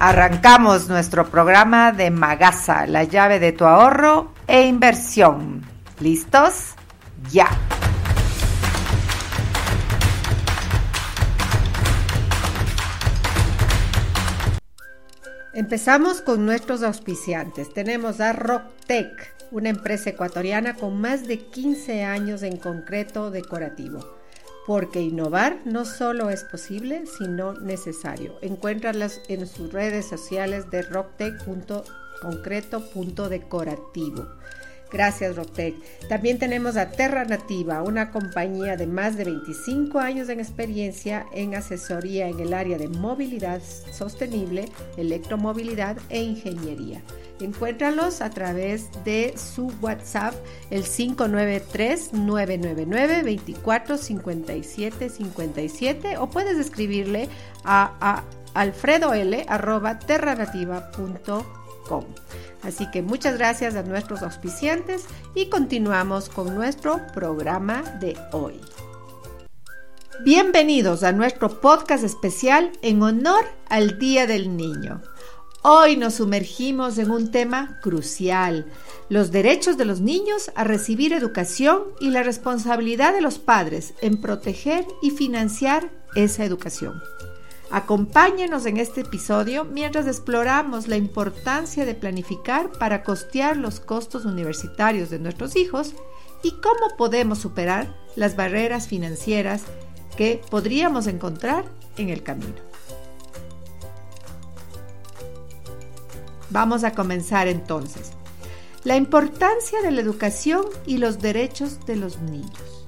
Arrancamos nuestro programa de Magasa, la llave de tu ahorro e inversión. ¿Listos? Ya. Empezamos con nuestros auspiciantes. Tenemos a Rocktech, una empresa ecuatoriana con más de 15 años en concreto decorativo. Porque innovar no solo es posible, sino necesario. Encuéntralas en sus redes sociales de rocktech.concreto.decorativo. Gracias, Rocktech. También tenemos a Terra Nativa, una compañía de más de 25 años de experiencia en asesoría en el área de movilidad sostenible, electromovilidad e ingeniería. Encuéntralos a través de su WhatsApp, el 593-999-245757 o puedes escribirle a, a alfredol.terranativa.com. Así que muchas gracias a nuestros auspiciantes y continuamos con nuestro programa de hoy. Bienvenidos a nuestro podcast especial en honor al Día del Niño. Hoy nos sumergimos en un tema crucial, los derechos de los niños a recibir educación y la responsabilidad de los padres en proteger y financiar esa educación. Acompáñenos en este episodio mientras exploramos la importancia de planificar para costear los costos universitarios de nuestros hijos y cómo podemos superar las barreras financieras que podríamos encontrar en el camino. Vamos a comenzar entonces. La importancia de la educación y los derechos de los niños.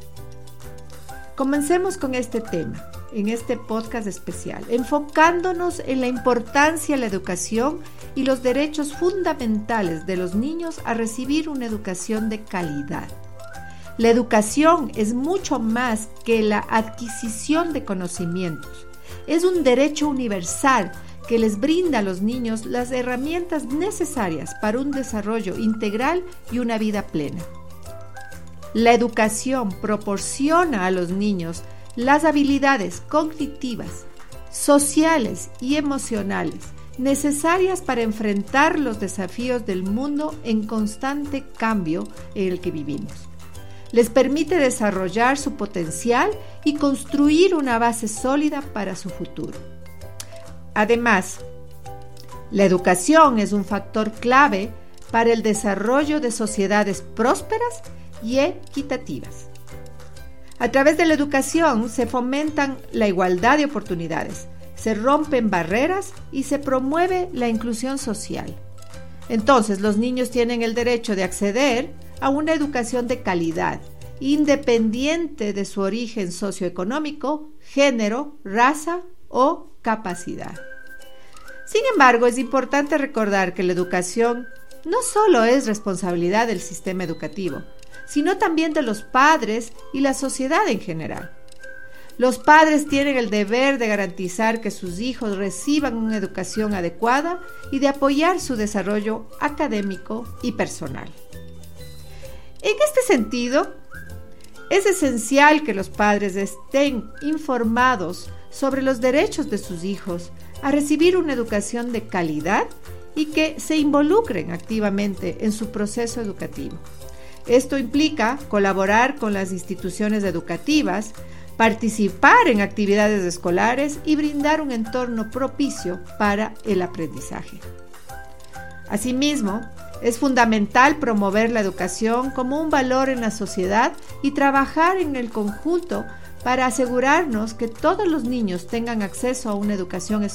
Comencemos con este tema en este podcast especial, enfocándonos en la importancia de la educación y los derechos fundamentales de los niños a recibir una educación de calidad. La educación es mucho más que la adquisición de conocimientos. Es un derecho universal que les brinda a los niños las herramientas necesarias para un desarrollo integral y una vida plena. La educación proporciona a los niños las habilidades cognitivas, sociales y emocionales necesarias para enfrentar los desafíos del mundo en constante cambio en el que vivimos. Les permite desarrollar su potencial y construir una base sólida para su futuro. Además, la educación es un factor clave para el desarrollo de sociedades prósperas y equitativas. A través de la educación se fomentan la igualdad de oportunidades, se rompen barreras y se promueve la inclusión social. Entonces los niños tienen el derecho de acceder a una educación de calidad, independiente de su origen socioeconómico, género, raza o capacidad. Sin embargo, es importante recordar que la educación no solo es responsabilidad del sistema educativo, sino también de los padres y la sociedad en general. Los padres tienen el deber de garantizar que sus hijos reciban una educación adecuada y de apoyar su desarrollo académico y personal. En este sentido, es esencial que los padres estén informados sobre los derechos de sus hijos a recibir una educación de calidad y que se involucren activamente en su proceso educativo. Esto implica colaborar con las instituciones educativas, participar en actividades escolares y brindar un entorno propicio para el aprendizaje. Asimismo, es fundamental promover la educación como un valor en la sociedad y trabajar en el conjunto para asegurarnos que todos los niños tengan acceso a una educación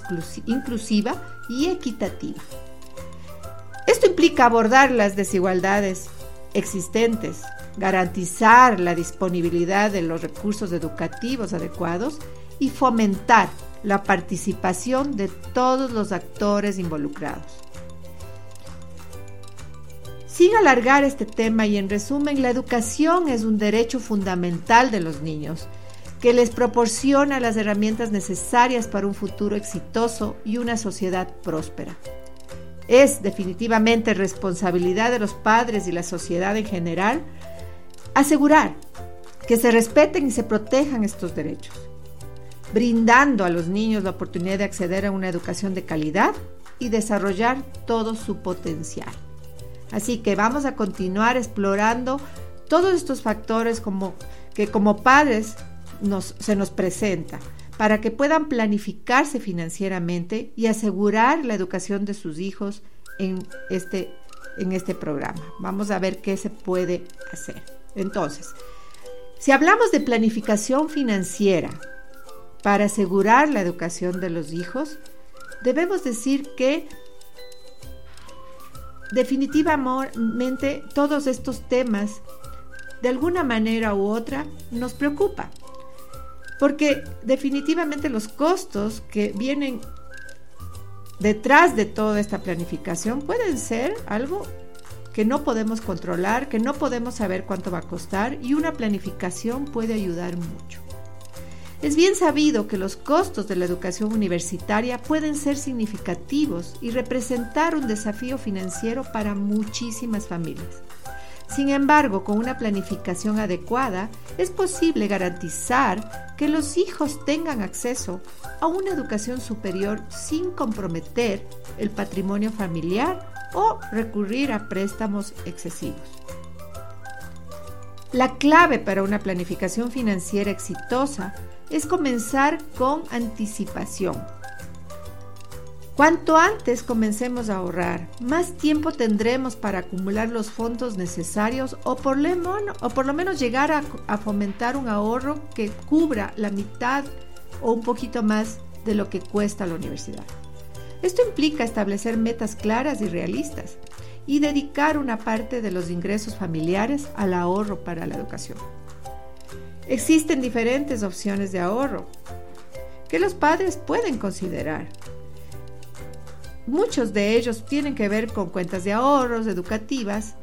inclusiva y equitativa. Esto implica abordar las desigualdades existentes, garantizar la disponibilidad de los recursos educativos adecuados y fomentar la participación de todos los actores involucrados. Sin alargar este tema y en resumen, la educación es un derecho fundamental de los niños que les proporciona las herramientas necesarias para un futuro exitoso y una sociedad próspera. Es definitivamente responsabilidad de los padres y la sociedad en general asegurar que se respeten y se protejan estos derechos, brindando a los niños la oportunidad de acceder a una educación de calidad y desarrollar todo su potencial. Así que vamos a continuar explorando todos estos factores como, que como padres se nos presenta para que puedan planificarse financieramente y asegurar la educación de sus hijos en este, en este programa. Vamos a ver qué se puede hacer. Entonces, si hablamos de planificación financiera para asegurar la educación de los hijos, debemos decir que definitivamente todos estos temas, de alguna manera u otra, nos preocupan. Porque definitivamente los costos que vienen detrás de toda esta planificación pueden ser algo que no podemos controlar, que no podemos saber cuánto va a costar y una planificación puede ayudar mucho. Es bien sabido que los costos de la educación universitaria pueden ser significativos y representar un desafío financiero para muchísimas familias. Sin embargo, con una planificación adecuada, es posible garantizar que los hijos tengan acceso a una educación superior sin comprometer el patrimonio familiar o recurrir a préstamos excesivos. La clave para una planificación financiera exitosa es comenzar con anticipación. Cuanto antes comencemos a ahorrar, más tiempo tendremos para acumular los fondos necesarios o por, o por lo menos llegar a, a fomentar un ahorro que cubra la mitad o un poquito más de lo que cuesta la universidad. Esto implica establecer metas claras y realistas y dedicar una parte de los ingresos familiares al ahorro para la educación. Existen diferentes opciones de ahorro que los padres pueden considerar. Muchos de ellos tienen que ver con cuentas de ahorros educativas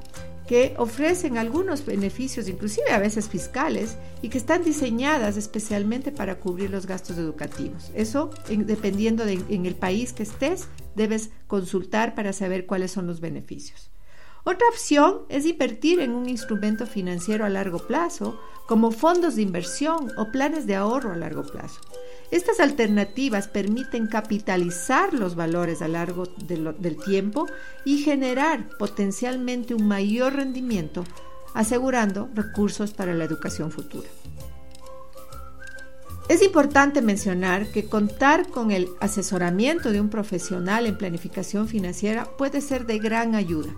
que ofrecen algunos beneficios, inclusive a veces fiscales, y que están diseñadas especialmente para cubrir los gastos educativos. Eso, dependiendo de en el país que estés, debes consultar para saber cuáles son los beneficios. Otra opción es invertir en un instrumento financiero a largo plazo, como fondos de inversión o planes de ahorro a largo plazo. Estas alternativas permiten capitalizar los valores a largo del tiempo y generar potencialmente un mayor rendimiento, asegurando recursos para la educación futura. Es importante mencionar que contar con el asesoramiento de un profesional en planificación financiera puede ser de gran ayuda.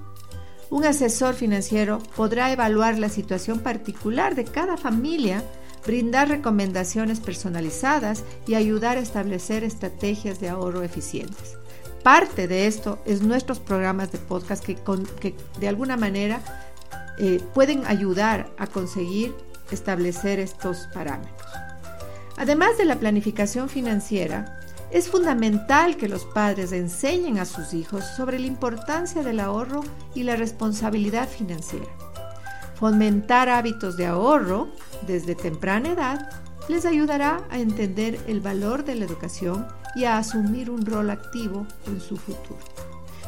Un asesor financiero podrá evaluar la situación particular de cada familia brindar recomendaciones personalizadas y ayudar a establecer estrategias de ahorro eficientes. Parte de esto es nuestros programas de podcast que, de alguna manera eh, pueden ayudar a conseguir establecer estos parámetros. Además de la planificación financiera, es fundamental que los padres enseñen a sus hijos sobre la importancia del ahorro y la responsabilidad financiera. Fomentar hábitos de ahorro desde temprana edad les ayudará a entender el valor de la educación y a asumir un rol activo en su futuro.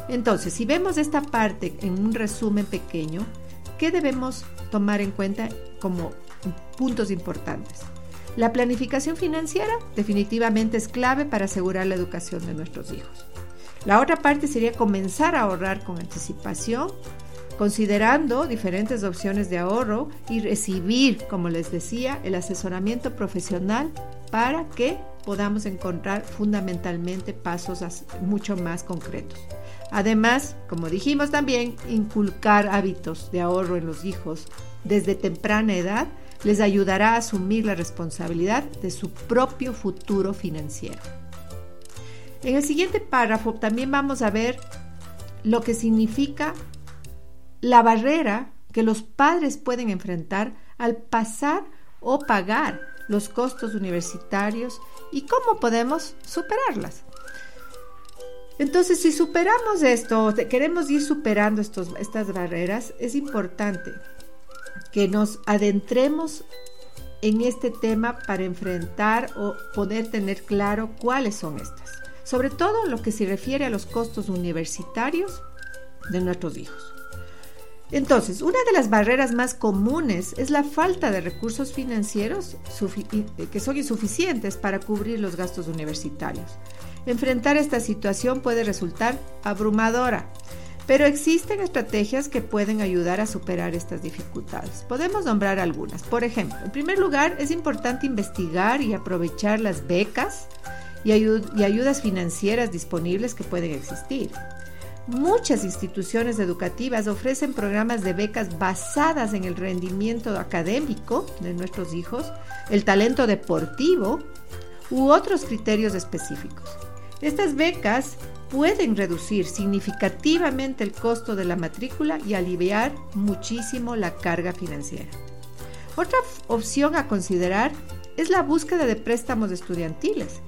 Entonces, si vemos esta parte en un resumen pequeño, ¿qué debemos tomar en cuenta como puntos importantes? La planificación financiera definitivamente es clave para asegurar la educación de nuestros hijos. La otra parte sería comenzar a ahorrar con anticipación considerando diferentes opciones de ahorro y recibir, como les decía, el asesoramiento profesional para que podamos encontrar fundamentalmente pasos mucho más concretos. Además, como dijimos también, inculcar hábitos de ahorro en los hijos desde temprana edad les ayudará a asumir la responsabilidad de su propio futuro financiero. En el siguiente párrafo también vamos a ver lo que significa la barrera que los padres pueden enfrentar al pasar o pagar los costos universitarios y cómo podemos superarlas. Entonces, si superamos esto, queremos ir superando estos, estas barreras, es importante que nos adentremos en este tema para enfrentar o poder tener claro cuáles son estas. Sobre todo lo que se refiere a los costos universitarios de nuestros hijos. Entonces, una de las barreras más comunes es la falta de recursos financieros que son insuficientes para cubrir los gastos universitarios. Enfrentar esta situación puede resultar abrumadora, pero existen estrategias que pueden ayudar a superar estas dificultades. Podemos nombrar algunas. Por ejemplo, en primer lugar, es importante investigar y aprovechar las becas y, ayudas financieras disponibles que pueden existir. Muchas instituciones educativas ofrecen programas de becas basadas en el rendimiento académico de nuestros hijos, el talento deportivo u otros criterios específicos. Estas becas pueden reducir significativamente el costo de la matrícula y aliviar muchísimo la carga financiera. Otra opción a considerar es la búsqueda de préstamos estudiantiles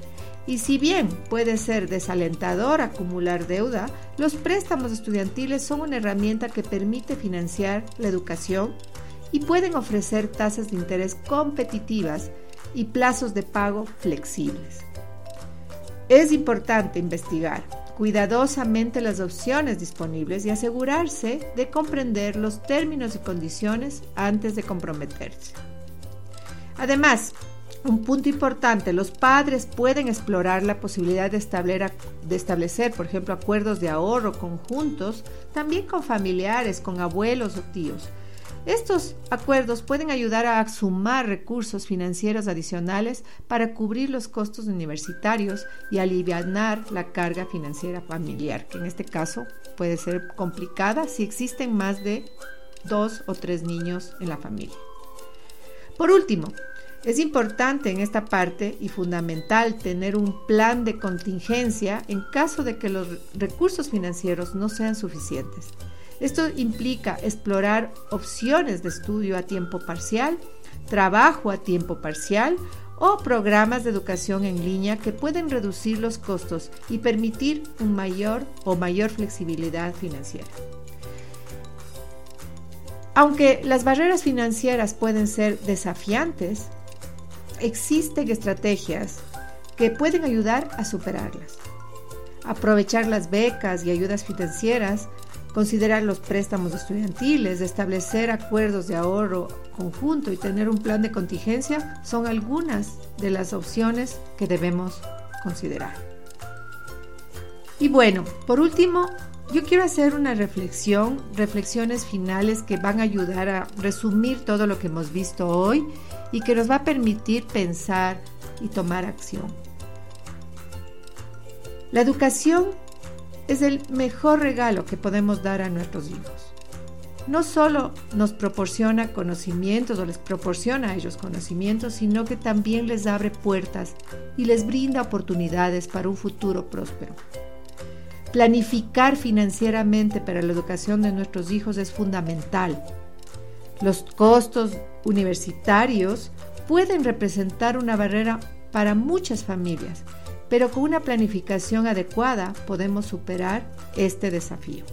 y si bien puede ser desalentador acumular deuda, los préstamos estudiantiles son una herramienta que permite financiar la educación y pueden ofrecer tasas de interés competitivas y plazos de pago flexibles. Es importante investigar cuidadosamente las opciones disponibles y asegurarse de comprender los términos y condiciones antes de comprometerse. Además, un punto importante, los padres pueden explorar la posibilidad de establecer, por ejemplo, acuerdos de ahorro conjuntos, también con familiares, con abuelos o tíos. Estos acuerdos pueden ayudar a sumar recursos financieros adicionales para cubrir los costos universitarios y aliviar la carga financiera familiar, que en este caso puede ser complicada si existen más de dos o tres niños en la familia. Por último, es importante en esta parte y fundamental tener un plan de contingencia en caso de que los recursos financieros no sean suficientes. Esto implica explorar opciones de estudio a tiempo parcial, trabajo a tiempo parcial o programas de educación en línea que pueden reducir los costos y permitir un mayor o mayor flexibilidad financiera. Aunque las barreras financieras pueden ser desafiantes, existen estrategias que pueden ayudar a superarlas. Aprovechar las becas y ayudas financieras, considerar los préstamos estudiantiles, establecer acuerdos de ahorro conjunto y tener un plan de contingencia son algunas de las opciones que debemos considerar. Y bueno, por último, yo quiero hacer una reflexión, reflexiones finales que van a ayudar a resumir todo lo que hemos visto hoy y que nos va a permitir pensar y tomar acción. La educación es el mejor regalo que podemos dar a nuestros hijos. No solo nos proporciona conocimientos o les proporciona a ellos conocimientos, sino que también les abre puertas y les brinda oportunidades para un futuro próspero. Planificar financieramente para la educación de nuestros hijos es fundamental. Los costos universitarios pueden representar una barrera para muchas familias, pero con una planificación adecuada podemos superar este desafío.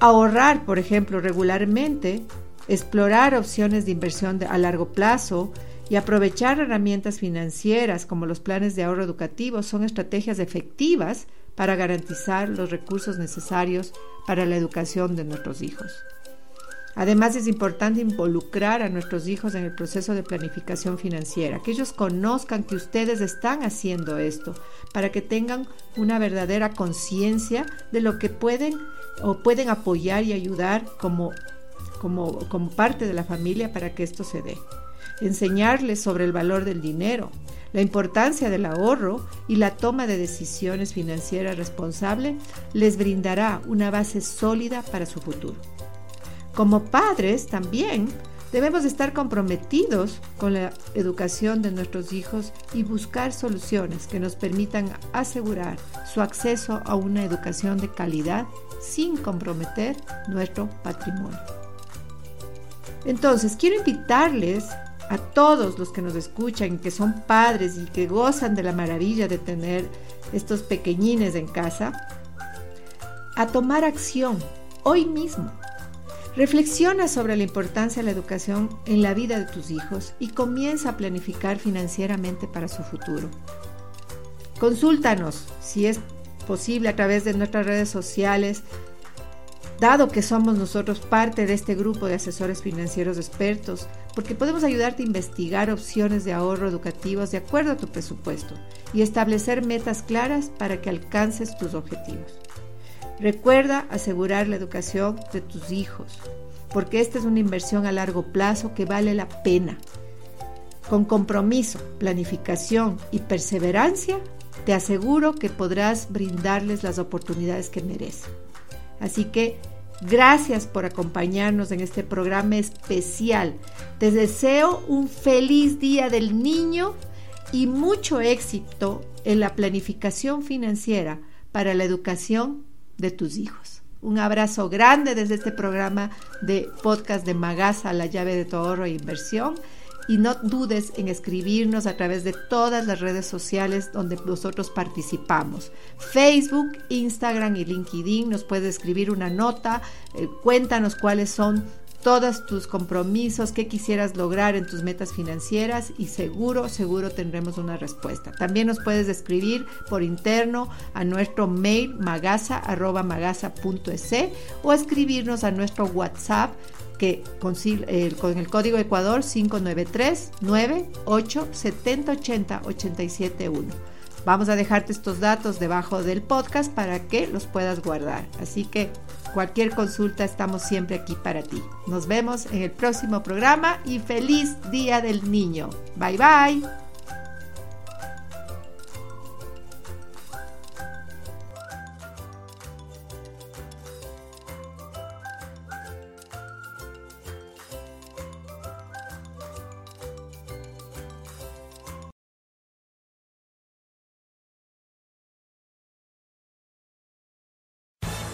Ahorrar, por ejemplo, regularmente, explorar opciones de inversión a largo plazo y aprovechar herramientas financieras como los planes de ahorro educativo son estrategias efectivas para garantizar los recursos necesarios para la educación de nuestros hijos. Además es importante involucrar a nuestros hijos en el proceso de planificación financiera, que ellos conozcan que ustedes están haciendo esto, para que tengan una verdadera conciencia de lo que pueden o pueden apoyar y ayudar como, como, como parte de la familia para que esto se dé. Enseñarles sobre el valor del dinero, la importancia del ahorro y la toma de decisiones financieras responsables les brindará una base sólida para su futuro. Como padres también debemos estar comprometidos con la educación de nuestros hijos y buscar soluciones que nos permitan asegurar su acceso a una educación de calidad sin comprometer nuestro patrimonio. Entonces, quiero invitarles a todos los que nos escuchan, que son padres y que gozan de la maravilla de tener estos pequeñines en casa, a tomar acción hoy mismo. Reflexiona sobre la importancia de la educación en la vida de tus hijos y comienza a planificar financieramente para su futuro. Consúltanos si es posible a través de nuestras redes sociales, dado que somos nosotros parte de este grupo de asesores financieros expertos, porque podemos ayudarte a investigar opciones de ahorro educativos de acuerdo a tu presupuesto y establecer metas claras para que alcances tus objetivos. Recuerda asegurar la educación de tus hijos, porque esta es una inversión a largo plazo que vale la pena. Con compromiso, planificación y perseverancia, te aseguro que podrás brindarles las oportunidades que merecen. Así que gracias por acompañarnos en este programa especial. Te deseo un feliz día del niño y mucho éxito en la planificación financiera para la educación de tus hijos. Un abrazo grande desde este programa de podcast de Magasa, la llave de tu ahorro e inversión y no dudes en escribirnos a través de todas las redes sociales donde nosotros participamos. Facebook, Instagram y LinkedIn. Nos puedes escribir una nota, eh, cuéntanos cuáles son todos tus compromisos, qué quisieras lograr en tus metas financieras y seguro, seguro tendremos una respuesta. También nos puedes escribir por interno a nuestro mail magasa.magasa.es o escribirnos a nuestro WhatsApp que con, con el código Ecuador 593 98 70 80 871. Vamos a dejarte estos datos debajo del podcast para que los puedas guardar. Así que cualquier consulta estamos siempre aquí para ti. Nos vemos en el próximo programa y feliz Día del Niño. Bye bye.